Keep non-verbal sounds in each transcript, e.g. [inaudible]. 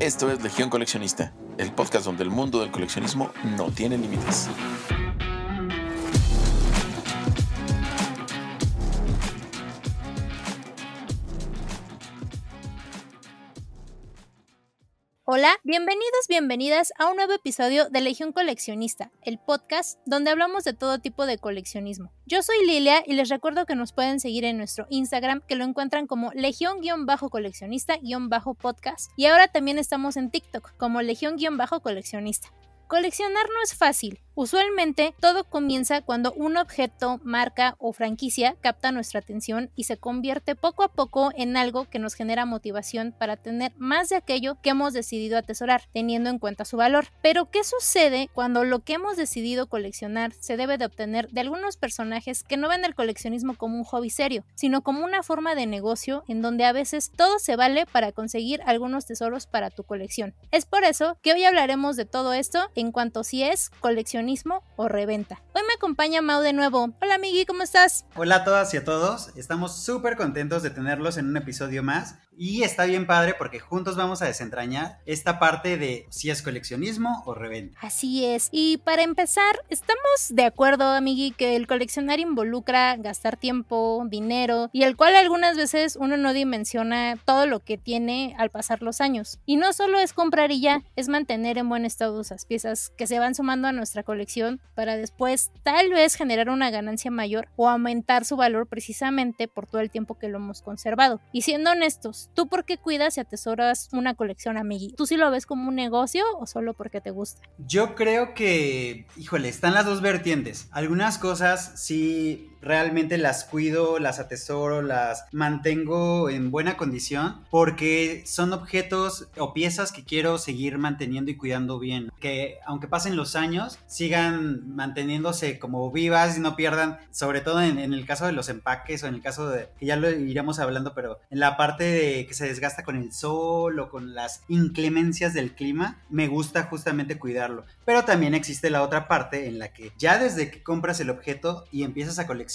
Esto es Legión Coleccionista, el podcast donde el mundo del coleccionismo no tiene límites. Hola, bienvenidos, bienvenidas a un nuevo episodio de Legión Coleccionista, el podcast donde hablamos de todo tipo de coleccionismo. Yo soy Lilia y les recuerdo que nos pueden seguir en nuestro Instagram que lo encuentran como Legión-coleccionista-podcast y ahora también estamos en TikTok como Legión-coleccionista. Coleccionar no es fácil, Usualmente todo comienza cuando un objeto, marca o franquicia capta nuestra atención y se convierte poco a poco en algo que nos genera motivación para tener más de aquello que hemos decidido atesorar, teniendo en cuenta su valor. Pero ¿qué sucede cuando lo que hemos decidido coleccionar se debe de obtener de algunos personajes que no ven el coleccionismo como un hobby serio, sino como una forma de negocio en donde a veces todo se vale para conseguir algunos tesoros para tu colección? Es por eso que hoy hablaremos de todo esto en cuanto si es o reventa. Hoy me acompaña Mau de nuevo. Hola Migui, ¿cómo estás? Hola a todas y a todos. Estamos súper contentos de tenerlos en un episodio más. Y está bien padre porque juntos vamos a desentrañar esta parte de si es coleccionismo o reventa. Así es. Y para empezar, estamos de acuerdo, amigui, que el coleccionar involucra gastar tiempo, dinero, y el cual algunas veces uno no dimensiona todo lo que tiene al pasar los años. Y no solo es comprar y ya, es mantener en buen estado esas piezas que se van sumando a nuestra colección para después tal vez generar una ganancia mayor o aumentar su valor precisamente por todo el tiempo que lo hemos conservado. Y siendo honestos, ¿Tú por qué cuidas y atesoras una colección, amigui? ¿Tú sí lo ves como un negocio o solo porque te gusta? Yo creo que, híjole, están las dos vertientes. Algunas cosas sí realmente las cuido, las atesoro, las mantengo en buena condición porque son objetos o piezas que quiero seguir manteniendo y cuidando bien. Que aunque pasen los años, sigan manteniéndose como vivas y no pierdan, sobre todo en, el caso de los empaques o en el caso de, que ya lo iremos hablando, pero en la parte de que se desgasta con el sol o con las inclemencias del clima, me gusta justamente cuidarlo. Pero también existe la otra parte en la que ya desde que compras el objeto y empiezas a coleccionar,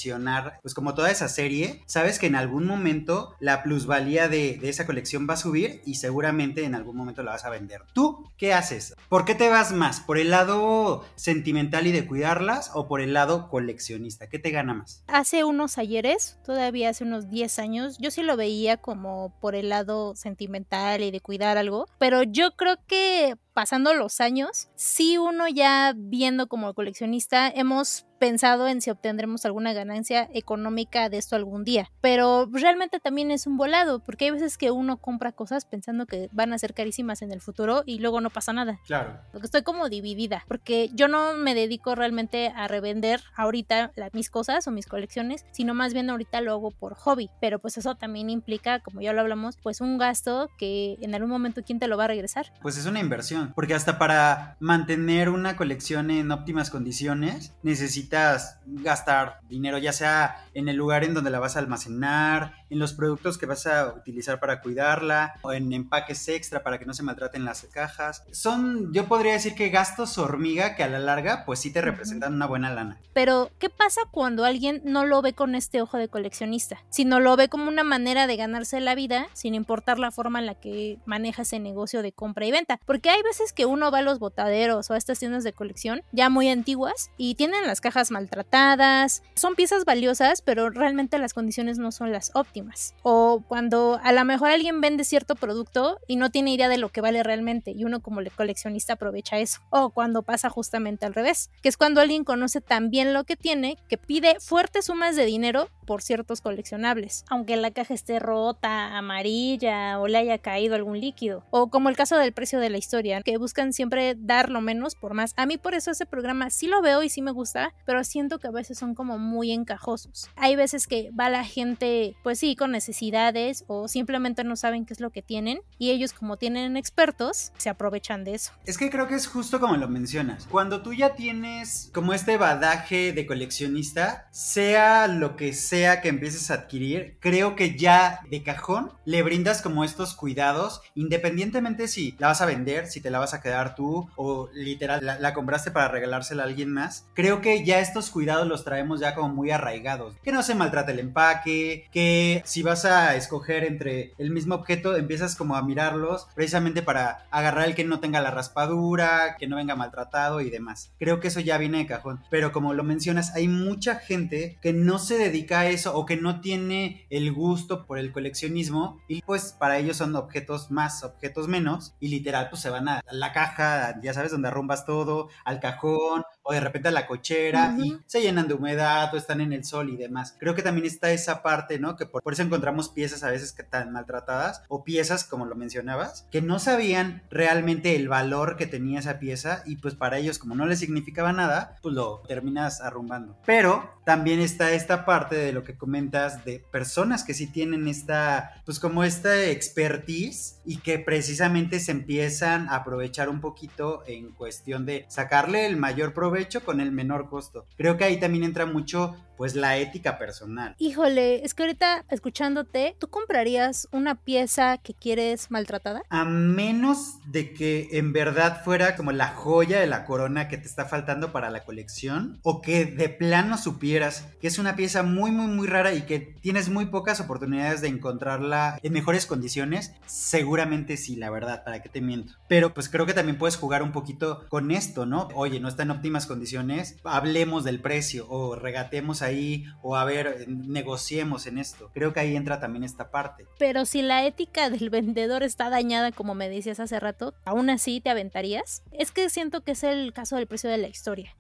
pues como toda esa serie, sabes que en algún momento la plusvalía de, de, esa colección va a subir y seguramente en algún momento la vas a vender. ¿Tú qué haces? ¿Por qué te vas más? ¿Por el lado sentimental y de cuidarlas o por el lado coleccionista? ¿Qué te gana más? Hace unos ayeres, todavía hace unos 10 años, yo sí lo veía como por el lado sentimental y de cuidar algo, pero yo creo que pasando los años, sí uno ya viendo como coleccionista hemos pensado en si obtendremos alguna ganancia económica de esto algún día. Pero realmente también es un volado, porque hay veces que uno compra cosas pensando que van a ser carísimas en el futuro y luego no pasa nada. Claro. Porque estoy como dividida, porque yo no me dedico realmente a revender ahorita mis cosas o mis colecciones, sino más bien ahorita lo hago por hobby. Pero pues eso también implica, como ya lo hablamos, pues un gasto que en algún momento quién te lo va a regresar. Pues es una inversión, porque hasta para mantener una colección en óptimas condiciones necesitas gastar dinero, ya sea en el lugar en donde la vas a almacenar, en los productos que vas a utilizar para cuidarla, o en empaques extra para que no se maltraten las cajas. Son, yo podría decir que gastos hormiga que a la larga, pues sí te representan una buena lana. Pero, ¿qué pasa cuando alguien no lo ve con este ojo de coleccionista? Sino lo ve como una manera de ganarse la vida, sin importar la forma en la que maneja ese negocio de compra y venta. Porque hay veces que uno va a los botaderos o a estas tiendas de colección ya muy antiguas y tienen las cajas maltratadas. Son piezas valiosas, pero realmente las condiciones no son las óptimas. O cuando a lo mejor alguien vende cierto producto y no tiene idea de lo que vale realmente y uno como coleccionista aprovecha eso. O cuando pasa justamente al revés, que es cuando alguien conoce tan bien lo que tiene que pide fuertes sumas de dinero por ciertos coleccionables, aunque la caja esté rota, amarilla o le haya caído algún líquido. O como el caso del precio de la historia, que buscan siempre dar lo menos por más. A mí por eso ese programa sí lo veo y sí me gusta, pero siento que a veces son como muy encajosos. Hay veces que va la gente, pues sí, con necesidades o simplemente no saben qué es lo que tienen y ellos como tienen expertos, se aprovechan de eso. Es que creo que es justo como lo mencionas. Cuando tú ya tienes como este badaje de coleccionista, sea lo que sea que empieces a adquirir, creo que ya de cajón le brindas como estos cuidados, independientemente si la vas a vender, si te te la vas a quedar tú o literal la, la compraste para regalársela a alguien más. Creo que ya estos cuidados los traemos ya como muy arraigados. Que no se maltrate el empaque, que si vas a escoger entre el mismo objeto, empiezas como a mirarlos precisamente para agarrar el que no tenga la raspadura, que no venga maltratado y demás. Creo que eso ya viene de cajón. Pero como lo mencionas, hay mucha gente que no se dedica a eso o que no tiene el gusto por el coleccionismo y pues para ellos son objetos más, objetos menos y literal pues se van a la caja, ya sabes, donde arrumbas todo, al cajón o de repente a la cochera y se llenan de humedad o están en el sol y demás. Creo que también está esa parte, ¿no? Que por, eso encontramos piezas a veces que tan maltratadas o piezas, como lo mencionabas, que no sabían realmente el valor que tenía esa pieza y pues para ellos como no les significaba nada, pues lo terminas arrumbando. Pero también está esta parte de lo que comentas de personas que sí tienen esta, pues como esta expertise y que precisamente se empiezan a aprovechar un poquito en cuestión de sacarle el mayor provecho con el menor costo. Creo que ahí también entra mucho pues la ética personal. Híjole, es que ahorita escuchándote, ¿tú comprarías una pieza que quieres maltratada? A menos de que en verdad fuera como la joya de la corona que te está faltando para la colección o que de plano supieras que es una pieza muy muy muy rara y que tienes muy pocas oportunidades de encontrarla en mejores condiciones, seguramente sí, la verdad, para qué te miento. Pero pues creo que también puedes jugar un poquito con esto, ¿no? Oye, no está en óptimas condiciones, hablemos del precio o regatemos ahí o a ver, negociemos en esto. Creo que ahí entra también esta parte. Pero si la ética del vendedor está dañada, como me decías hace rato, aún así te aventarías. Es que siento que es el caso del precio de la historia.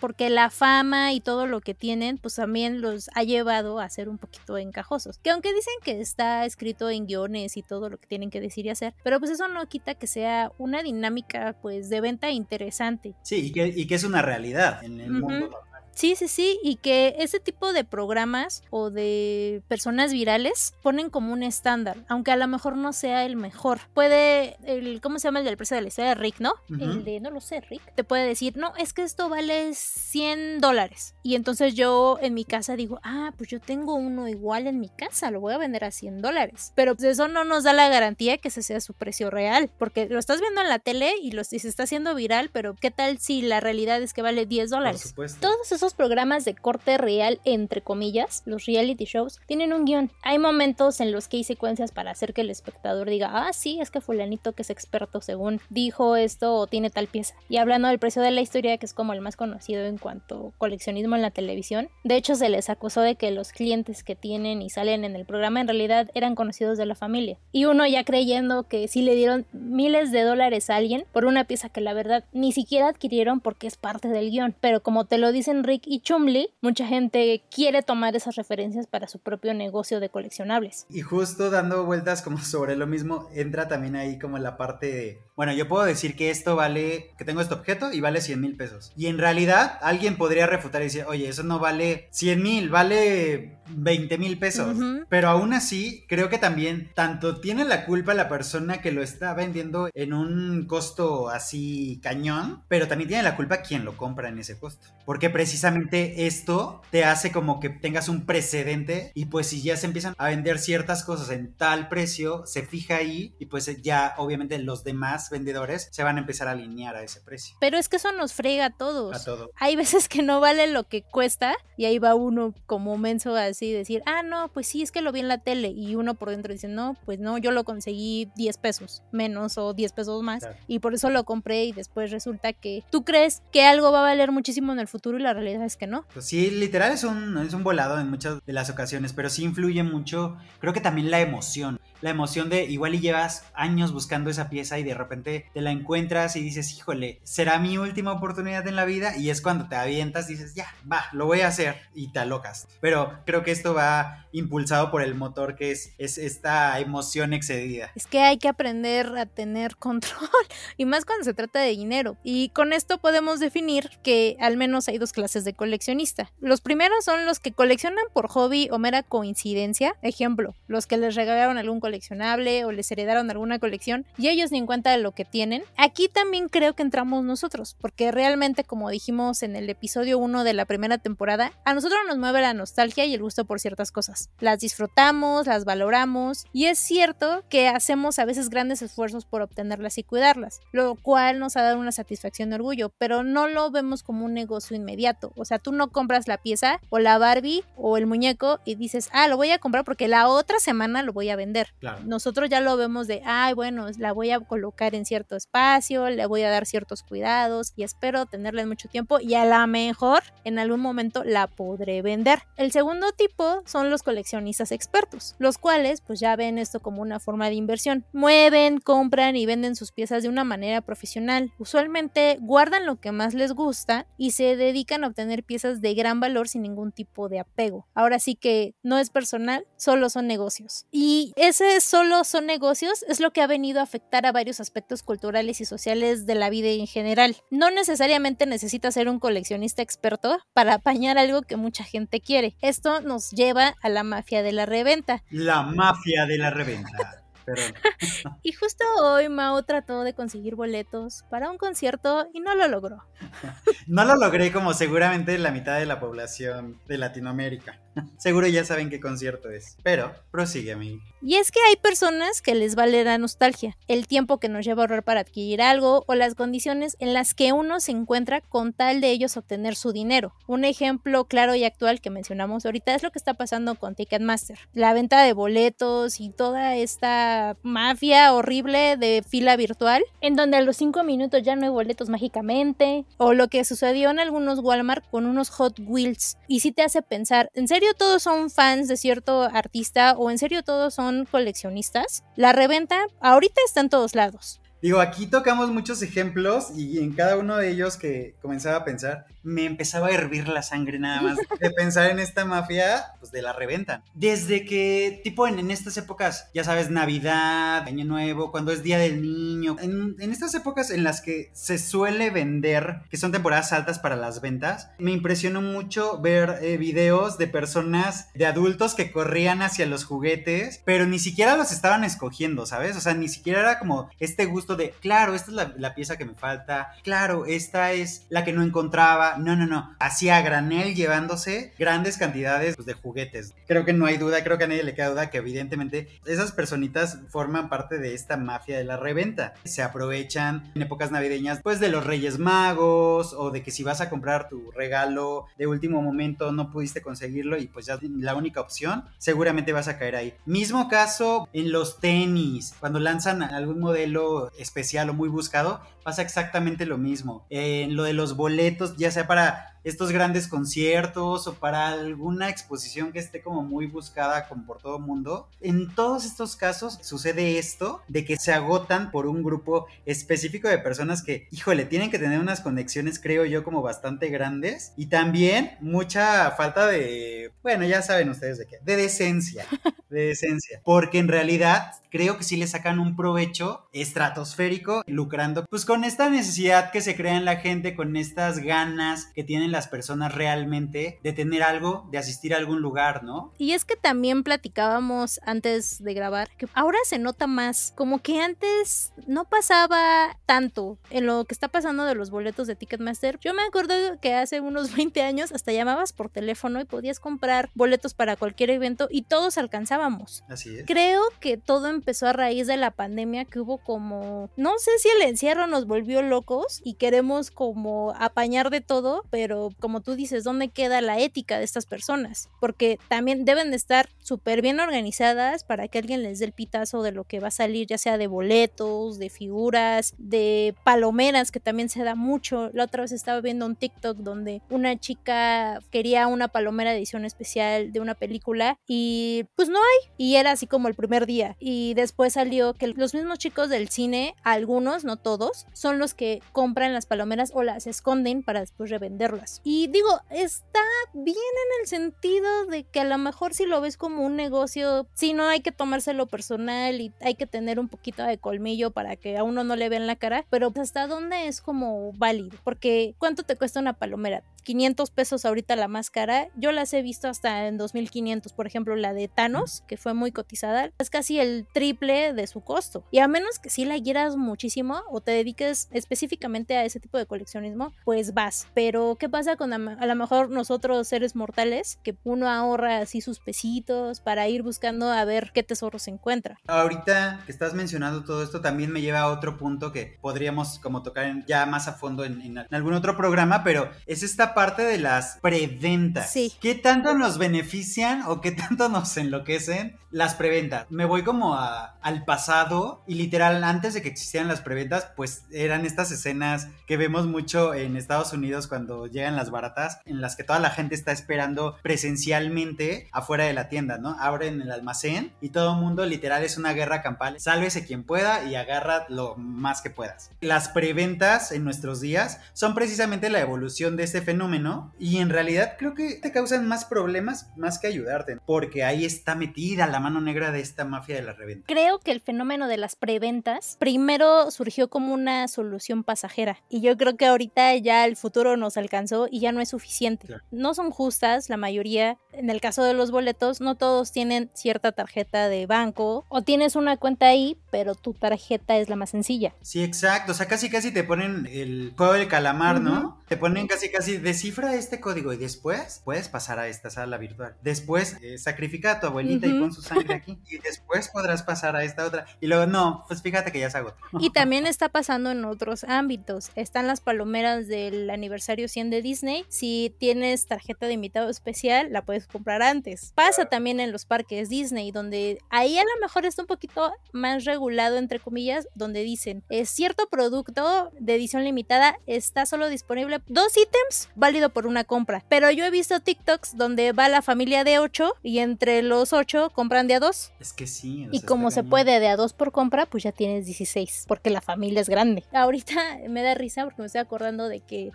Porque la fama y todo lo que tienen, pues también los ha llevado a ser un poquito encajosos. Que aunque dicen que está escrito en guiones y todo lo que tienen que decir y hacer, pero pues eso no quita que sea una dinámica pues de venta interesante. Sí, y que, es una realidad en el mundo Sí, sí, sí, y que ese tipo de programas o de personas virales ponen como un estándar, aunque a lo mejor no sea el mejor. Puede, el, ¿cómo se llama el del precio de la historia de Rick, no? El de, no lo sé, Rick, te puede decir, no, es que esto vale 100 dólares. Y entonces yo en mi casa digo, ah, pues yo tengo uno igual en mi casa, lo voy a vender a 100 dólares. Pero pues eso no nos da la garantía que ese sea su precio real, porque lo estás viendo en la tele y, lo, se está haciendo viral, pero ¿qué tal si la realidad es que vale 10 dólares? Por supuesto. Todos esos programas de corte real, entre comillas, los reality shows, tienen un guion. Hay momentos en los que hay secuencias para hacer que el espectador diga, ah, sí, es que fulanito que es experto según dijo esto o tiene tal pieza. Y hablando del precio de la historia, que es como el más conocido en cuanto a coleccionismo en la televisión, de hecho se les acusó de que los clientes que tienen y salen en el programa en realidad eran conocidos de la familia. Y uno ya creyendo que sí le dieron miles de dólares a alguien por una pieza que la verdad ni siquiera adquirieron porque es parte del guion. Pero como te lo dicen Rick y Chumley, mucha gente quiere tomar esas referencias para su propio negocio de coleccionables. Y justo dando vueltas como sobre lo mismo, entra también ahí como la parte de, bueno, yo puedo decir que esto vale, que tengo este objeto y vale 100 mil pesos. Y en realidad alguien podría refutar y decir, oye, eso no vale 100 mil, vale 20 mil pesos. Pero aún así, creo que también tanto tiene la culpa la persona que lo está vendiendo en un costo así cañón, pero también tiene la culpa quien lo compra en ese costo. Porque precisamente esto te hace como que tengas un precedente y pues si ya se empiezan a vender ciertas cosas en tal precio, se fija ahí y pues ya obviamente los demás vendedores se van a empezar a alinear a ese precio. Pero es que eso nos frega a todos. A todo. Hay veces que no vale lo que cuesta y ahí va uno como menso así decir, ah, no, pues sí, es que lo vi en la tele y uno por dentro dice, no, pues no, yo lo conseguí 10 pesos menos o 10 pesos más y por eso lo compré y después resulta que tú crees que algo va a valer muchísimo en el futuro y la realidad es que no. Pues sí, literal es un, es un volado en muchas de las ocasiones, pero sí influye mucho, creo que también la emoción. La emoción de igual y llevas años buscando esa pieza y de repente te la encuentras y dices, híjole, será mi última oportunidad en la vida y es cuando te avientas dices, ya, va, lo voy a hacer y te alocas. Pero creo que esto va impulsado por el motor que es, es esta emoción excedida. Es que hay que aprender a tener [laughs] control y más cuando se trata de dinero. Y con esto podemos definir que al menos hay dos clases de coleccionista. Los primeros son los que coleccionan por hobby o mera coincidencia. Ejemplo, los que les regalaron algún coleccionable o les heredaron alguna colección y ellos ni en cuenta de lo que tienen. Aquí también creo que entramos nosotros, porque realmente, como dijimos en el episodio 1 de la primera temporada, a nosotros nos mueve la nostalgia y el gusto por ciertas cosas. Las disfrutamos, las valoramos y es cierto que hacemos a veces grandes esfuerzos por obtenerlas y cuidarlas, lo cual nos ha dado una satisfacción de orgullo, pero no lo vemos como un negocio inmediato. O sea, tú no compras la pieza o la Barbie o el muñeco y dices, ah, lo voy a comprar porque la otra semana lo voy a vender. Nosotros ya lo vemos de, ay, bueno, la voy a colocar en cierto espacio, le voy a dar ciertos cuidados y espero tenerla en mucho tiempo y a lo mejor en algún momento la podré vender. El segundo tipo son los coleccionistas expertos, los cuales pues ya ven esto como una forma de inversión. Mueven, compran y venden sus piezas de una manera profesional. Usualmente guardan lo que más les gusta y se dedican a obtener piezas de gran valor sin ningún tipo de apego. Ahora sí que no es personal, solo son negocios. Y ese solo son negocios es lo que ha venido a afectar a varios aspectos culturales y sociales de la vida en general. No necesariamente necesitas ser un coleccionista experto para apañar algo que mucha gente quiere. Esto nos lleva a la mafia de la reventa. La mafia de la reventa. [laughs] y justo hoy Mao trató de conseguir boletos para un concierto y no lo logró. [laughs] no lo logré como seguramente la mitad de la población de Latinoamérica. [laughs] Seguro ya saben qué concierto es, pero prosigue a mí. Y es que hay personas que les vale la nostalgia, el tiempo que nos lleva a ahorrar para adquirir algo o las condiciones en las que uno se encuentra con tal de ellos obtener su dinero. Un ejemplo claro y actual que mencionamos ahorita es lo que está pasando con Ticketmaster. La venta de boletos y toda esta mafia horrible de fila virtual, en donde a los 5 minutos ya no hay boletos mágicamente, o lo que sucedió en algunos Walmart con unos Hot Wheels. Y si te hace pensar, ¿en serio todos son fans de cierto artista o en serio todos son coleccionistas? La reventa ahorita está en todos lados. Digo, aquí tocamos muchos ejemplos y en cada uno de ellos que comenzaba a pensar, me empezaba a hervir la sangre nada más de pensar en esta mafia, pues de la reventa. Desde que, tipo en, estas épocas, ya sabes, Navidad, Año Nuevo, cuando es Día del Niño, en, estas épocas en las que se suele vender, que son temporadas altas para las ventas, me impresionó mucho ver eh, videos de personas, de adultos que corrían hacia los juguetes, pero ni siquiera los estaban escogiendo, ¿sabes? O sea, ni siquiera era como este gusto de, claro, esta es la, pieza que me falta, claro, esta es la que no encontraba. No, no, no. Hacía granel llevándose grandes cantidades pues, de juguetes. Creo que no hay duda, creo que a nadie le queda duda que evidentemente esas personitas forman parte de esta mafia de la reventa. Se aprovechan en épocas navideñas pues de los Reyes Magos o de que si vas a comprar tu regalo de último momento no pudiste conseguirlo y pues ya la única opción, seguramente vas a caer ahí. Mismo caso en los tenis, cuando lanzan algún modelo especial o muy buscado, pasa exactamente lo mismo. En lo de los boletos, ya sea para estos grandes conciertos o para alguna exposición que esté como muy buscada como por todo el mundo. En todos estos casos sucede esto de que se agotan por un grupo específico de personas que, híjole, tienen que tener unas conexiones, creo yo, como bastante grandes y también mucha falta de, bueno, ya saben ustedes de qué, de decencia, [laughs] de decencia, porque en realidad creo que sí le sacan un provecho estratosférico lucrando pues con esta necesidad que se crea en la gente, con estas ganas que tienen las personas realmente de tener algo, de asistir a algún lugar, ¿no? Y es que también platicábamos antes de grabar que ahora se nota más, como que antes no pasaba tanto en lo que está pasando de los boletos de Ticketmaster. Yo me acuerdo que hace unos [laughs] 20 años hasta llamabas por teléfono y podías comprar boletos para cualquier evento y todos alcanzábamos. Así es. Creo que todo empezó a raíz de la pandemia que hubo como, no sé si el encierro nos volvió locos y queremos como apañar de todo, pero como tú dices, ¿dónde queda la ética de estas personas? Porque también deben de estar súper bien organizadas para que alguien les dé el pitazo de lo que va a salir, ya sea de boletos, de figuras, de palomeras, que también se da mucho. La otra vez estaba viendo un TikTok donde una chica quería una palomera edición especial de una película y pues no hay. Y era así como el primer día. Y después salió que los mismos chicos del cine, algunos, no todos, son los que compran las palomeras o las esconden para después revenderlas. Y digo, está bien en el sentido de que a lo mejor si lo ves como un negocio, si no hay que tomárselo personal y hay que tener un poquito de colmillo para que a uno no le vean la cara, pero hasta dónde es como válido, porque ¿cuánto te cuesta una palomera? 500 pesos ahorita la más cara, yo las he visto hasta en 2500, por ejemplo, la de Thanos, que fue muy cotizada, es casi el triple de su costo. Y a menos que si la quieras muchísimo o te dediques específicamente a ese tipo de coleccionismo, pues vas. Pero ¿qué pasa con a, lo mejor nosotros seres mortales que uno ahorra así sus pesitos para ir buscando a ver qué tesoro se encuentra? Ahorita que estás mencionando todo esto también me lleva a otro punto que podríamos como tocar ya más a fondo en, en algún otro programa, pero es esta parte de las preventas. Sí. ¿Qué tanto nos benefician o qué tanto nos enloquecen las preventas? Me voy como al pasado y literal antes de que existieran las preventas, pues eran estas escenas que vemos mucho en Estados Unidos cuando llegan las baratas, en las que toda la gente está esperando presencialmente afuera de la tienda, ¿no? Abren el almacén y todo el mundo literal es una guerra campal. Sálvese quien pueda y agarra lo más que puedas. Las preventas en nuestros días son precisamente la evolución de este fenómeno y en realidad creo que te causan más problemas más que ayudarte, porque ahí está metida la mano negra de esta mafia de la reventa. Creo que el fenómeno de las preventas primero surgió como una solución pasajera y yo creo que ahorita ya el futuro nos alcanzó y ya no es suficiente. No son justas la mayoría. En el caso de los boletos, no todos tienen cierta tarjeta de banco o tienes una cuenta ahí, pero tu tarjeta es la más sencilla. Sí, exacto. O sea, casi casi te ponen el juego del calamar, ¿no? Te ponen casi casi de descifra este código y después puedes pasar a esta sala virtual. Después eh, sacrifica a tu abuelita y pon su sangre aquí y después podrás pasar a esta otra. Y luego, no, pues fíjate que ya se agotó. Y también está pasando en otros ámbitos. Están las palomeras del aniversario 100 de Disney. Si tienes tarjeta de invitado especial, la puedes comprar antes. Pasa también en los parques Disney, donde ahí a lo mejor está un poquito más regulado, entre comillas, donde dicen, es cierto producto de edición limitada está solo disponible dos ítems, válido por una compra. Pero yo he visto TikToks donde va la familia de 8 y entre los 8 compran de a 2. Es que sí. y como se puede de a 2 por compra, pues ya tienes 16, porque la familia es grande. Ahorita [laughs] me da risa porque me estoy acordando de que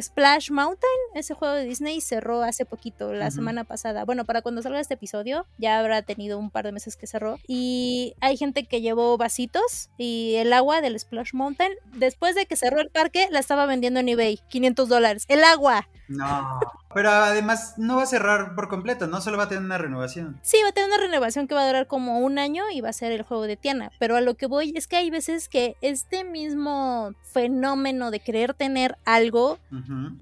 Splash Mountain, ese juego de Disney, cerró hace poquito, la semana pasada. Bueno, para cuando salga este episodio, ya habrá tenido un par de meses que cerró. Y hay gente que llevó vasitos y el agua del Splash Mountain, después de que cerró el parque, la estaba vendiendo en eBay, 500 dólares. El agua no. Pero además no va a cerrar por completo, no solo va a tener una renovación. Sí, va a tener una renovación que va a durar como un año y va a ser el juego de Tiana. Pero a lo que voy es que hay veces que este mismo fenómeno de querer tener algo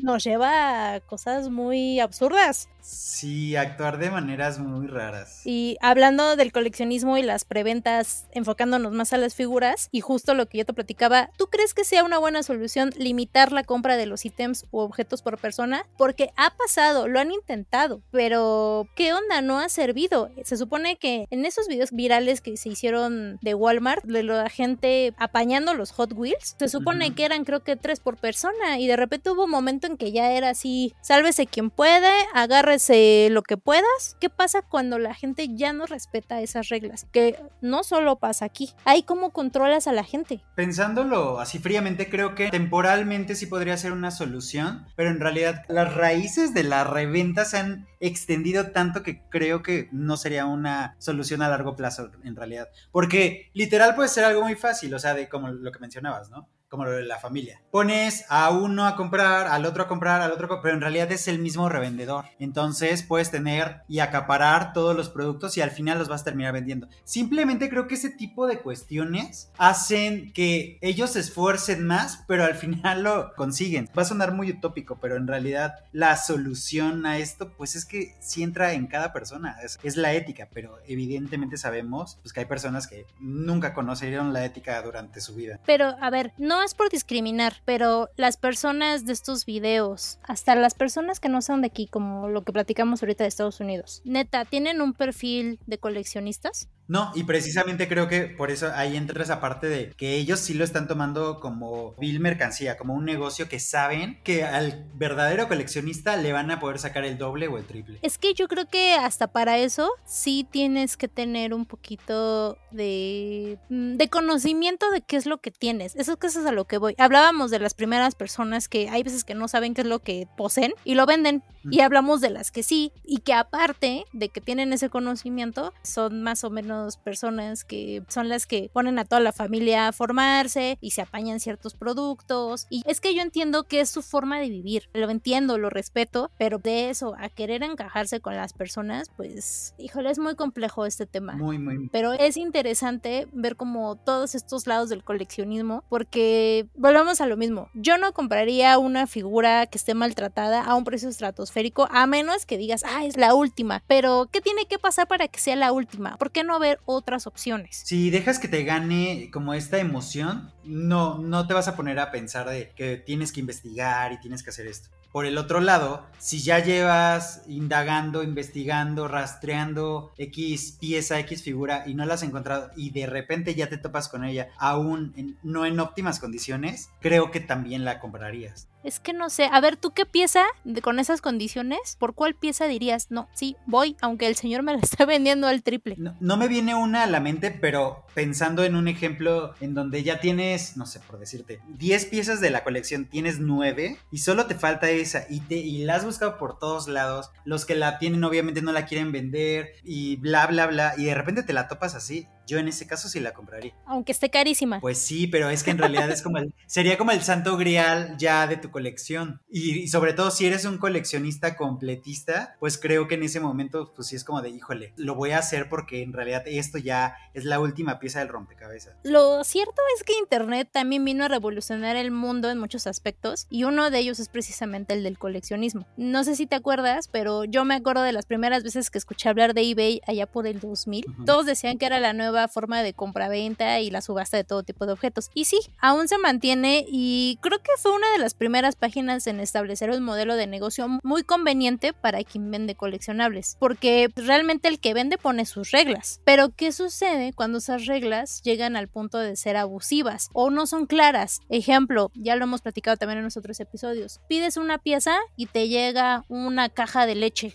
nos lleva a cosas muy absurdas. Sí, actuar de maneras muy raras. Y hablando del coleccionismo y las preventas, enfocándonos más a las figuras, y justo lo que yo te platicaba, ¿tú crees que sea una buena solución limitar la compra de los ítems u objetos por persona? Porque ha pasado, lo han intentado, pero ¿qué onda? No ha servido. Se supone que en esos videos virales que se hicieron de Walmart, de la gente apañando los Hot Wheels, se supone que eran creo que tres por persona y de repente hubo un momento en que ya era así, sálvese quien puede, agárrese lo que puedas. ¿Qué pasa cuando la gente ya no respeta esas reglas? Que no solo pasa aquí, hay cómo controlas a la gente. Pensándolo así fríamente, creo que temporalmente sí podría ser una solución, pero en realidad las raíces de la reventa se han extendido tanto que creo que no sería una solución a largo plazo en realidad. Porque literal puede ser algo muy fácil, o sea, de como lo que mencionabas, ¿no? Como lo de la familia. Pones a uno a comprar, al otro a comprar, al otro, pero en realidad es el mismo revendedor. Entonces puedes tener y acaparar todos los productos y al final los vas a terminar vendiendo. Simplemente creo que ese tipo de cuestiones hacen que ellos se esfuercen más, pero al final lo consiguen. Va a sonar muy utópico, pero en realidad la solución a esto, pues es que si entra en cada persona. Es, es la ética, pero evidentemente sabemos pues, que hay personas que nunca conocieron la ética durante su vida. Pero, a ver, no es por discriminar, pero las personas de estos videos, hasta las personas que no son de aquí, como lo que platicamos ahorita de Estados Unidos, neta, ¿tienen un perfil de coleccionistas? No, y precisamente creo que por eso ahí entra esa parte de que ellos sí lo están tomando como vil mercancía, como un negocio que saben que al verdadero coleccionista le van a poder sacar el doble o el triple. Es que yo creo que hasta para eso sí tienes que tener un poquito de, mm, de conocimiento de qué es lo que tienes. Eso, eso es a lo que voy. Hablábamos de las primeras personas que hay veces que no saben qué es lo que poseen y lo venden. Y hablamos de las que sí y que aparte de que tienen ese conocimiento, son más o menos personas que son las que ponen a toda la familia a formarse y se apañan ciertos productos. Y es que yo entiendo que es su forma de vivir. Lo entiendo, lo respeto, pero de eso a querer encajarse con las personas, pues, híjole, es muy complejo este tema. Muy, muy. Pero es interesante ver como todos estos lados del coleccionismo, porque volvamos a lo mismo. Yo no compraría una figura que esté maltratada a un precio estratosférico, a menos que digas, ah, es la última. Pero, ¿qué tiene que pasar para que sea la última? ¿Por qué no otras opciones? Si dejas que te gane como esta emoción, no, no te vas a poner a pensar de que tienes que investigar y tienes que hacer esto. Por el otro lado, si ya llevas indagando, investigando, rastreando X pieza, X figura y no la has encontrado y de repente ya te topas con ella, aún no en óptimas condiciones, creo que también la comprarías. Es que no sé. A ver, ¿tú qué pieza de, con esas condiciones? ¿Por cuál pieza dirías? No, sí, voy, aunque el señor me la [laughs] esté vendiendo al triple. No, no, me viene una a la mente, pero pensando en un ejemplo en donde ya tienes, no sé, por decirte, 10 piezas de la colección, tienes 9 y solo te falta esa y, te, y la has buscado por todos lados. Los que la tienen obviamente no la quieren vender y bla, bla, bla. Y de repente te la topas así yo en ese caso sí la compraría. Aunque esté carísima. Pues sí, pero es que en realidad es como el, [laughs] sería como el santo grial ya de tu colección. Y, sobre todo si eres un coleccionista completista, pues creo que en ese momento pues sí es como de, híjole, lo voy a hacer porque en realidad esto ya es la última pieza del rompecabezas. Lo cierto es que Internet también vino a revolucionar el mundo en muchos aspectos y uno de ellos es precisamente el del coleccionismo. No sé si te acuerdas, pero yo me acuerdo de las primeras veces que escuché hablar de eBay allá por el 2000. Todos decían que era la nueva forma de compra-venta y la subasta de todo tipo de objetos. Y sí, aún se mantiene y creo que fue una de las primeras páginas en establecer un modelo de negocio muy conveniente para quien vende coleccionables, porque realmente el que vende pone sus reglas. Pero ¿qué sucede cuando esas reglas llegan al punto de ser abusivas o no son claras? Ejemplo, ya lo hemos platicado también en los otros episodios. Pides una pieza y te llega una caja de leche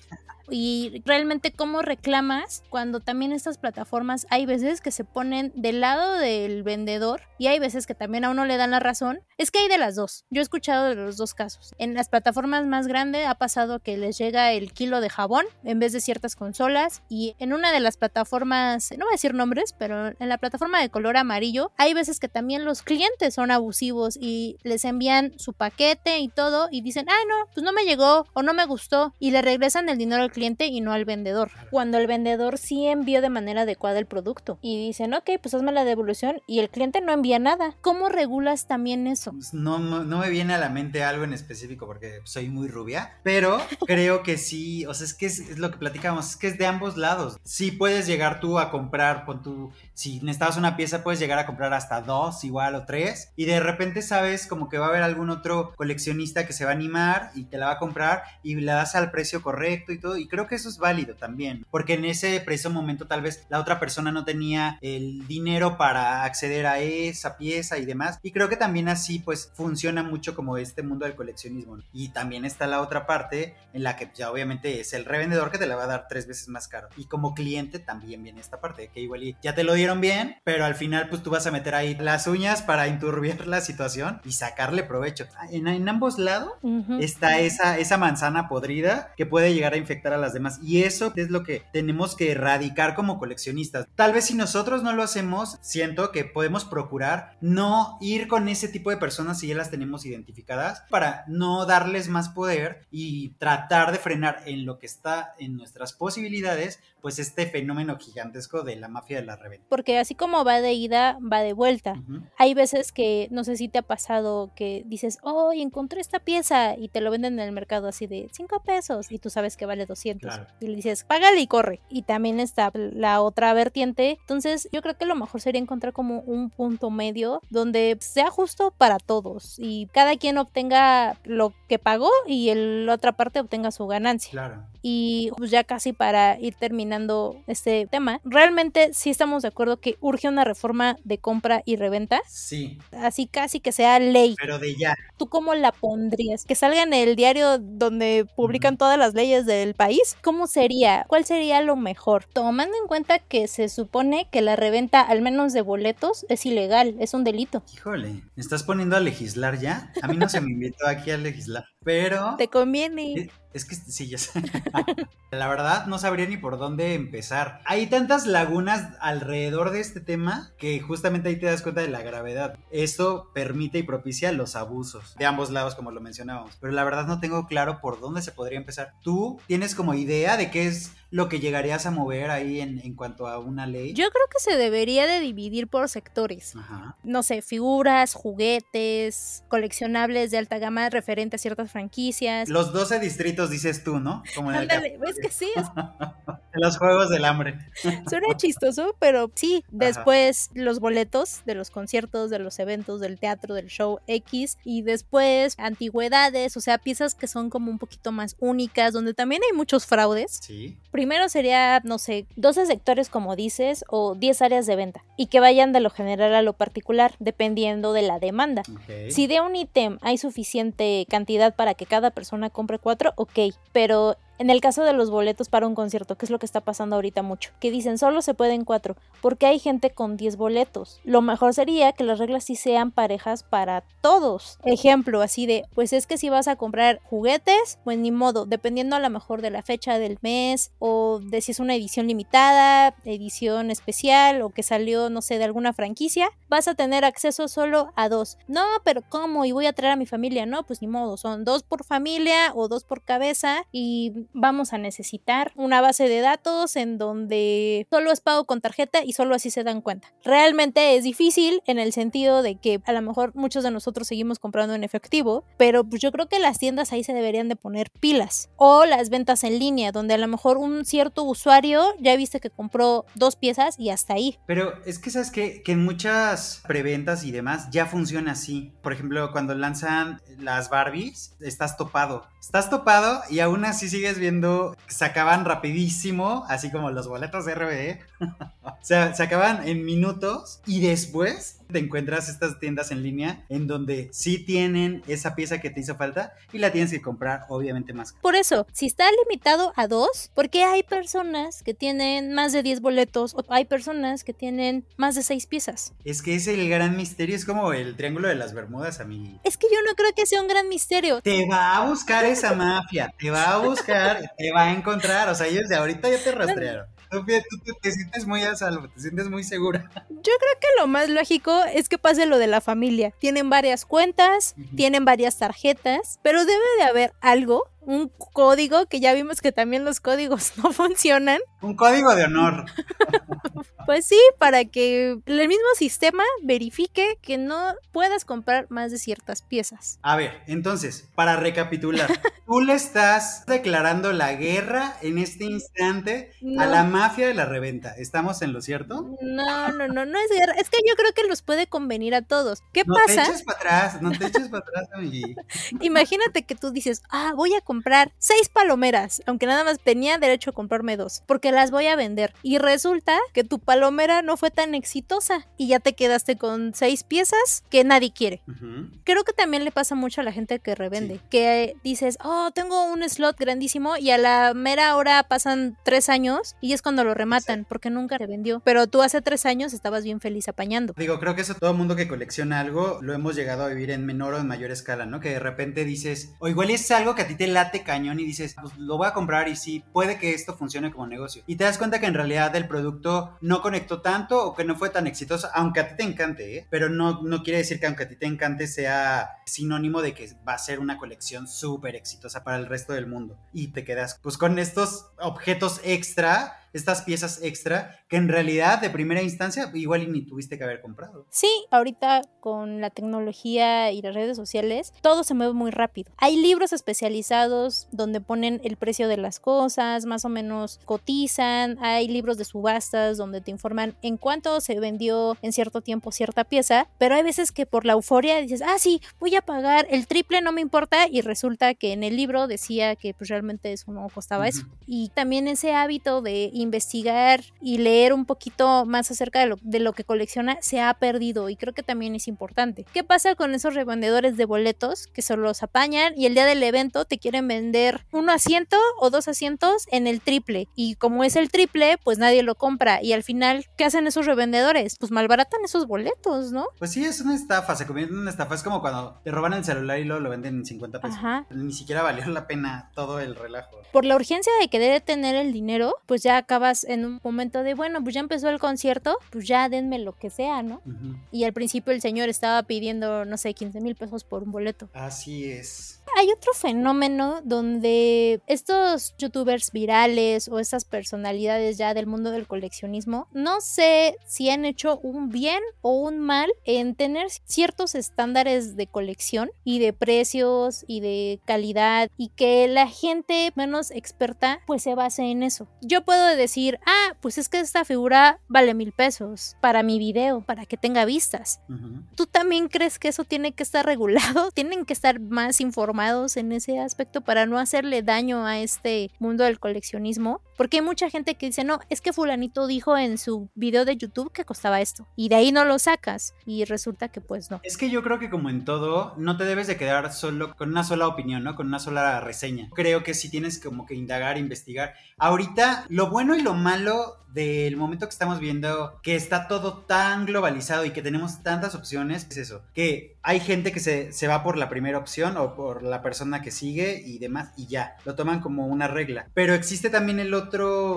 y realmente cómo reclamas cuando también estas plataformas hay veces que se ponen del lado del vendedor y hay veces que también a uno le dan la razón. Es que hay de las dos. Yo he escuchado de los dos casos. En las plataformas más grandes ha pasado que les llega el kilo de jabón en vez de ciertas consolas y en una de las plataformas, no voy a decir nombres, pero en la plataforma de color amarillo hay veces que también los clientes son abusivos y les envían su paquete y todo y dicen, ah, no, pues no me llegó o no me gustó y le regresan el dinero al cliente y no al vendedor. Cuando el vendedor sí envió de manera adecuada el producto y dicen, ok, pues hazme la devolución y el cliente no envía nada. ¿Cómo regulas también eso? Pues no, no me viene a la mente algo en específico porque soy muy rubia, pero [laughs] creo que sí, o sea, es que es, lo que platicamos, es que es de ambos lados. Sí puedes llegar tú a comprar, con tu, si necesitas una pieza, puedes llegar a comprar hasta dos, igual o tres, y de repente sabes como que va a haber algún otro coleccionista que se va a animar y te la va a comprar y la das al precio correcto y todo, y creo que eso es válido también, porque en ese preciso momento tal vez la otra persona no tenía el dinero para acceder a esa pieza y demás, y creo que también así pues funciona mucho como este mundo del coleccionismo. Y también está la otra parte en la que ya obviamente es el revendedor que te la va a dar tres veces más caro. Y como cliente también viene esta parte, que igual ya te lo dieron bien, pero al final pues tú vas a meter ahí las uñas para enturbiar [laughs] la situación y sacarle provecho. En, en ambos lados está esa, esa manzana podrida que puede llegar a infectar a las demás. Y eso es lo que tenemos que erradicar como coleccionistas. Tal vez si nosotros no lo hacemos, siento que podemos procurar no ir con ese tipo de personas si ya las tenemos identificadas para no darles más poder y tratar de frenar en lo que está en nuestras posibilidades pues este fenómeno gigantesco de la mafia de la reventa. Porque así como va de ida, va de vuelta. Hay veces que, no sé si te ha pasado que dices, oh, encontré esta pieza y te lo venden en el mercado así de 5 pesos y tú sabes que vale 200 300. Claro. Y le dices, págale y corre. Y también está la otra vertiente. Entonces, yo creo que lo mejor sería encontrar como un punto medio donde sea justo para todos y cada quien obtenga lo que pagó y el- la otra parte obtenga su ganancia. Claro. Y pues ya casi para ir terminando este tema, realmente sí estamos de acuerdo que urge una reforma de compra y reventa, Sí, así casi que sea ley. pero de ya. ¿Tú cómo la pondrías? Que salga en el diario donde publican todas las leyes del país. ¿Cómo sería? ¿Cuál sería lo mejor? Tomando en cuenta que se supone que la reventa, al menos de boletos, es ilegal, es un delito. Híjole, ¿me estás poniendo a legislar ya? A mí no se me [laughs] invitó aquí a legislar, pero... Te conviene. Es que sí, ya sé. [laughs] La verdad, no sabría ni por dónde empezar. Hay tantas lagunas alrededor de este tema que justamente ahí te das cuenta de la gravedad. Esto permite y propicia los abusos de ambos lados, como lo mencionábamos. Pero la verdad no tengo claro por dónde se podría empezar. ¿Tú tienes como idea de qué es lo que llegarías a mover ahí en, en cuanto a una ley? Yo creo que se debería de dividir por sectores. Ajá. no sé, figuras, juguetes, coleccionables de alta gama referente a ciertas franquicias. Los 12 distritos dices tú, ¿no? Como en el Ándale, ¿ves que sí? Es- [laughs] los Juegos del Hambre. Suena chistoso, pero sí. Después los boletos de los conciertos, de los eventos, del teatro, del show X. Y después antigüedades, o sea, piezas que son como un poquito más únicas, donde también hay muchos fraudes. Sí. Primero sería, no sé, 12 sectores como dices o 10 áreas de venta. Y que vayan de lo general a lo particular, dependiendo de la demanda. Si de un ítem hay suficiente cantidad para que cada persona compre cuatro, ok, pero en el caso de los boletos para un concierto, que es lo que está pasando ahorita mucho, que dicen solo se pueden cuatro, porque hay gente con 10 boletos. Lo mejor sería que las reglas sí sean parejas para todos. Ejemplo, así de, pues es que si vas a comprar juguetes, pues ni modo, dependiendo a lo mejor de la fecha del mes o de si es una edición limitada, edición especial o que salió, no sé, de alguna franquicia, vas a tener acceso solo a dos. No, pero ¿cómo? Y voy a traer a mi familia. No, pues ni modo, son dos por familia o dos por cabeza y vamos a necesitar una base de datos en donde solo es pago con tarjeta y solo así se dan cuenta. Realmente es difícil en el sentido de que a lo mejor muchos de nosotros seguimos comprando en efectivo, pero pues yo creo que las tiendas ahí se deberían de poner pilas o las ventas en línea donde a lo mejor un cierto usuario ya viste que compró dos piezas y hasta ahí. Pero es que sabes que, que en muchas preventas y demás ya funciona así. Por ejemplo, cuando lanzan las Barbies, estás topado. Estás topado y aún así sigues viendo que se acaban rapidísimo, así como los boletos de RBD. [laughs] o sea, se acaban en minutos y después te encuentras estas tiendas en línea en donde sí tienen esa pieza que te hizo falta y la tienes que comprar obviamente más. Por eso, si está limitado a dos, porque hay personas que tienen más de 10 boletos o hay personas que tienen más de 6 piezas. Es que es el gran misterio, es como el triángulo de las Bermudas, amigo. Es que yo no creo que sea un gran misterio. Te va a buscar esa mafia, te va a buscar, te va a encontrar. O sea, ellos de ahorita ya te rastrearon. Tú, te sientes muy a salvo, te sientes muy segura. [laughs] Yo creo que lo más lógico es que pase lo de la familia. Tienen varias cuentas, tienen varias tarjetas, pero debe de haber algo, un código, que ya vimos que también los códigos [laughs] no funcionan. Un código de honor. [laughs] Pues sí, para que el mismo sistema verifique que no puedas comprar más de ciertas piezas. A ver, entonces, para recapitular, [laughs] tú le estás declarando la guerra en este instante a la mafia de la reventa. ¿Estamos en lo cierto? No, no, no, no es guerra. Es que yo creo que los puede convenir a todos. ¿Qué No te pasa? eches para atrás, no te eches para atrás. Imagínate que tú dices, ah, voy a comprar seis palomeras, aunque nada más tenía derecho a comprarme dos, porque las voy a vender. Y resulta que tu palomera no fue tan exitosa y ya te quedaste con seis piezas que nadie quiere. Ujú. Creo que también le pasa mucho a la gente que revende, Sí. que dices, oh, tengo un slot grandísimo y a la mera hora pasan tres años y es cuando lo rematan porque nunca se vendió. Pero tú hace tres años estabas bien feliz apañando. Digo, creo que eso todo mundo que colecciona algo lo hemos llegado a vivir en menor o en mayor escala, ¿no? Que de repente dices, o igual es algo que a ti te cañón y dices, pues lo voy a comprar y sí, puede que esto funcione como negocio. Y te das cuenta que en realidad el producto no conectó tanto o que no fue tan exitoso, aunque a ti te encante, ¿eh? Pero no, no quiere decir que aunque a ti te encante sea sinónimo de que va a ser una colección súper exitosa para el resto del mundo. Y te quedas pues con estos objetos extra estas piezas extra que en realidad de primera instancia igual ni tuviste que haber comprado. Sí, ahorita con la tecnología y las redes sociales, todo se mueve muy rápido. Hay libros especializados donde ponen el precio de las cosas, más o menos cotizan, hay libros de subastas donde te informan en cuánto se vendió en cierto tiempo cierta pieza, pero hay veces que por la euforia dices, ah, sí, voy a pagar el triple, no me importa, y resulta que en el libro decía que pues realmente eso no costaba eso. Y también ese hábito de investigar y leer un poquito más acerca de lo, de lo que colecciona se ha perdido y creo que también es importante. ¿Qué pasa con esos revendedores de boletos que solo los apañan y el día del evento te quieren vender un asiento o dos asientos en el triple? Y como es el triple, pues nadie lo compra y al final, ¿qué hacen esos revendedores? Pues malbaratan esos boletos, ¿no? Pues sí, es una estafa, se convierte en una estafa. Es como cuando te roban el celular y luego lo venden en 50 pesos. Ni siquiera valió la pena todo el relajo. Por la urgencia de querer tener el dinero, pues ya acabas en un momento de, bueno, pues ya empezó el concierto, pues ya denme lo que sea, ¿no? Y al principio el señor estaba pidiendo, no sé, 15 mil pesos por un boleto. Así es. Hay otro fenómeno donde estos youtubers virales o estas personalidades ya del mundo del coleccionismo, no sé si han hecho un bien o un mal en tener ciertos estándares de colección y de precios y de calidad y que la gente menos experta pues se base en eso. Yo puedo decir, ah, pues es que esta figura vale mil pesos para mi video, para que tenga vistas. ¿Tú también crees que eso tiene que estar regulado? [laughs] ¿Tienen que estar más informados en ese aspecto para no hacerle daño a este mundo del coleccionismo? Porque hay mucha gente que dice, no, es que fulanito dijo en su video de YouTube que costaba esto. Y de ahí no lo sacas. Y resulta que pues no. Es que yo creo que como en todo, no te debes de quedar solo con una sola opinión, ¿no? Con una sola reseña. Creo que sí tienes como que indagar, investigar. Ahorita, lo bueno y lo malo del momento que estamos viendo que está todo tan globalizado y que tenemos tantas opciones, es eso, que hay gente que se, se, va por la primera opción o por la persona que sigue y demás y ya, lo toman como una regla. Pero existe también el otro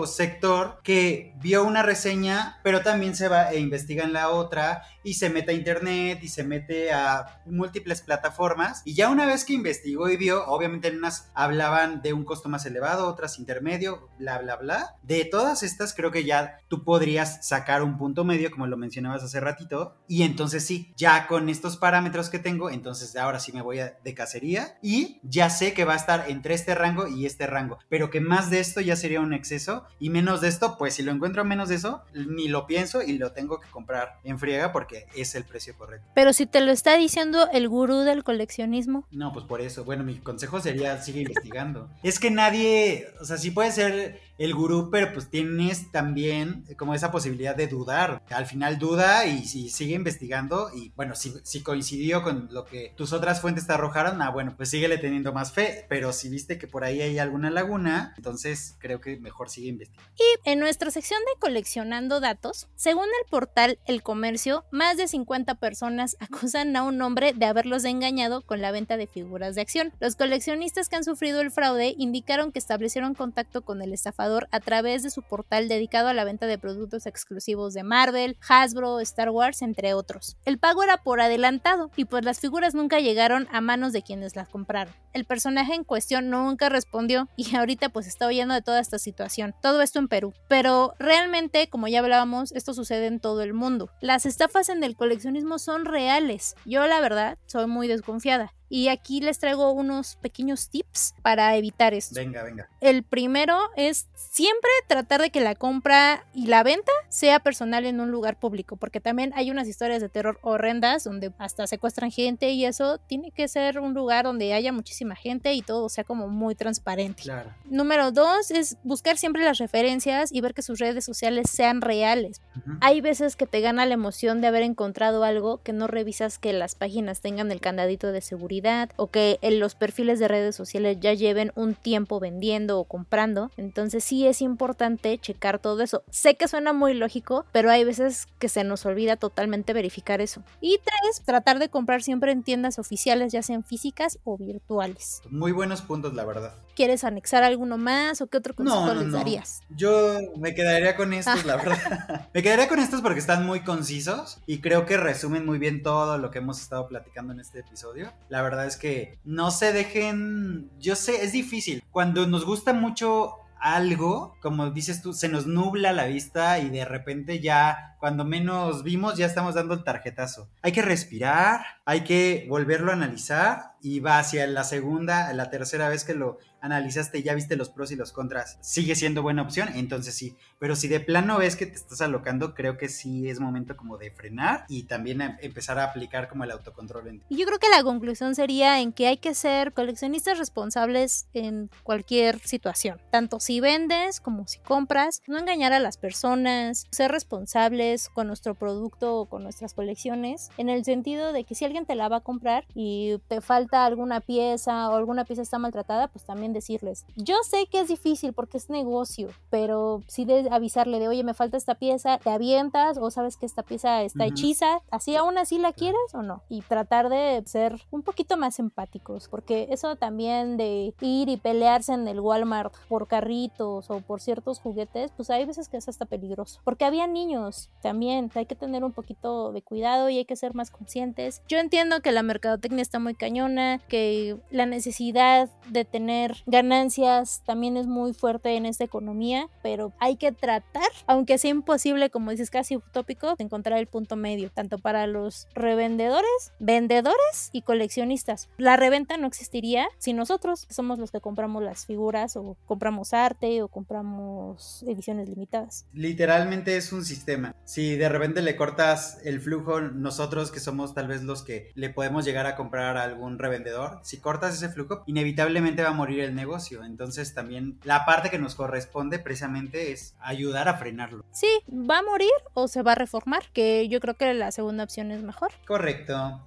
sector que vio una reseña, pero también se va e investiga en la otra y se mete a internet y se mete a múltiples plataformas. Y ya una vez que investigó y vio, obviamente en unas hablaban de un costo más elevado, otras intermedio, bla, bla, bla. De todas estas creo que ya tú podrías sacar un punto medio, como lo mencionabas hace ratito, y entonces sí, ya con estos parámetros que tengo, entonces ahora sí me voy a de cacería y ya sé que va a estar entre este rango y este rango, pero que más de esto ya sería un exceso y menos de esto, pues si lo encuentro menos de eso, ni lo pienso y lo tengo que comprar en friega porque es el precio correcto. Pero si te lo está diciendo el gurú del coleccionismo. No, pues por eso. Bueno, mi consejo sería sigue investigando. es que nadie, o sea, sí puede ser el gurú, pero pues tienes también como esa posibilidad de dudar. Al final duda y, si sigue investigando y bueno, si, si, coincidió con lo que tus otras fuentes te arrojaron, ah, bueno, pues síguele teniendo más fe, pero si viste que por ahí hay alguna laguna, entonces creo que mejor sigue investigando. Y en nuestra sección de coleccionando datos, según el portal El Comercio, más de 50 personas [laughs] acusan a un hombre de haberlos engañado con la venta de figuras de acción. Los coleccionistas que han sufrido el fraude indicaron que establecieron contacto con el estafador a través de su portal dedicado a la venta de productos exclusivos de Marvel, Hasbro, Star Wars, entre otros. El pago era por adelantado y pues las figuras nunca llegaron a manos de quienes las compraron. El personaje en cuestión nunca respondió [laughs] y ahorita pues está oyendo de toda esta situación. Todo esto en Perú. Pero realmente, como ya hablábamos, esto sucede en todo el mundo. Las estafas en el coleccionismo son reales. Yo la verdad soy muy desconfiada. Y aquí les traigo unos pequeños tips para evitar esto. Venga, venga. El primero es siempre tratar de que la compra y la venta sea personal en un lugar público, porque también hay unas historias de terror horrendas donde hasta secuestran gente y eso tiene que ser un lugar donde haya muchísima gente y todo sea como muy transparente. Claro. Número dos es buscar siempre las referencias y ver que sus redes sociales sean reales. Hay veces que te gana la emoción de haber encontrado algo que no revisas que las páginas tengan el candadito de seguridad o que en los perfiles de redes sociales ya lleven un tiempo vendiendo o comprando. Entonces sí es importante checar todo eso. Sé que suena muy lógico, pero hay veces que se nos olvida totalmente verificar eso. Y tres, tratar de comprar siempre en tiendas oficiales, ya sean físicas o virtuales. Muy buenos puntos, la verdad. ¿Quieres anexar alguno más o qué otro consejo les darías? Yo me quedaría con estos, la [laughs] verdad. me quedaría con estos porque están muy concisos y creo que resumen muy bien todo lo que hemos estado platicando en este episodio. La verdad es que no se dejen, yo sé, es difícil. Cuando nos gusta mucho algo, como dices tú, se nos nubla la vista y de repente ya, cuando menos vimos, ya estamos dando el tarjetazo. Hay que respirar, hay que volverlo a analizar y va hacia la segunda, la tercera vez que lo analizaste y ya viste los pros y los contras, sigue siendo buena opción, entonces sí. Pero si de plano ves que te estás alocando, creo que sí es momento como de frenar y también em, empezar a aplicar como el autocontrol. Yo creo que la conclusión sería en que hay que ser coleccionistas responsables en cualquier situación, tanto si vendes como si compras, no engañar a las personas, ser responsables con nuestro producto o con nuestras colecciones, en el sentido de que si alguien te la va a comprar y te falta alguna pieza o alguna pieza está maltratada, pues también decirles, yo sé que es difícil porque es negocio, pero si de avisarle de, oye, me falta esta pieza, te avientas o sabes que esta pieza está hechiza, así aún así la quieres o no. Y tratar de ser un poquito más empáticos, porque eso también de ir y pelearse en el Walmart por carritos o por ciertos juguetes, pues hay veces que es hasta peligroso, porque había niños también, hay que tener un poquito de cuidado y hay que ser más conscientes. Yo entiendo que la mercadotecnia está muy cañona, que la necesidad de tener ganancias también es muy fuerte en esta economía, pero hay que tratar, aunque sea imposible, como dices, casi utópico, de encontrar el punto medio, tanto para los revendedores, vendedores y coleccionistas. La reventa no existiría si nosotros somos los que compramos las figuras o compramos arte o compramos ediciones limitadas. Literalmente es un sistema. Si de repente le cortas el flujo, nosotros que somos tal vez los que le podemos llegar a comprar a algún revendedor, si cortas ese flujo, inevitablemente va a morir el negocio. Entonces también la parte que nos corresponde precisamente es ayudar a frenarlo. Sí, va a morir o se va a reformar, que yo creo que la segunda opción es mejor. Correcto.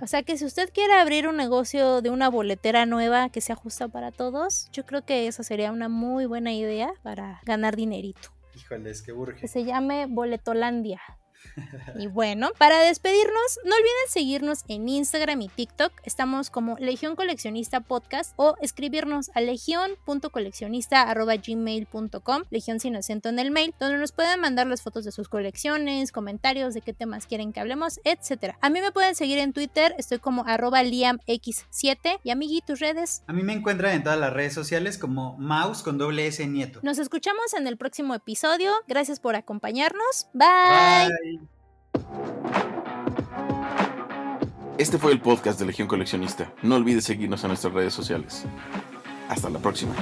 O sea que si usted quiere abrir un negocio de una boletera nueva que se ajusta para todos, yo creo que esa sería una muy buena idea para ganar dinerito. Híjoles, que urge. Que se llame Boletolandia. Y bueno, para despedirnos, no olviden seguirnos en Instagram y TikTok. Estamos como Legión Coleccionista Podcast o escribirnos a legion.coleccionista.gmail.com, Legión sin acento en el mail, donde nos pueden mandar las fotos de sus colecciones, comentarios de qué temas quieren que hablemos, etc. A mí me pueden seguir en Twitter, estoy como arroba liamx7 y amigui, tus redes. A mí me encuentran en todas las redes sociales como mouse con doble S nieto. Nos escuchamos en el próximo episodio. Gracias por acompañarnos. Bye. Este fue el podcast de Legión Coleccionista. No olvides seguirnos en nuestras redes sociales. Hasta la próxima.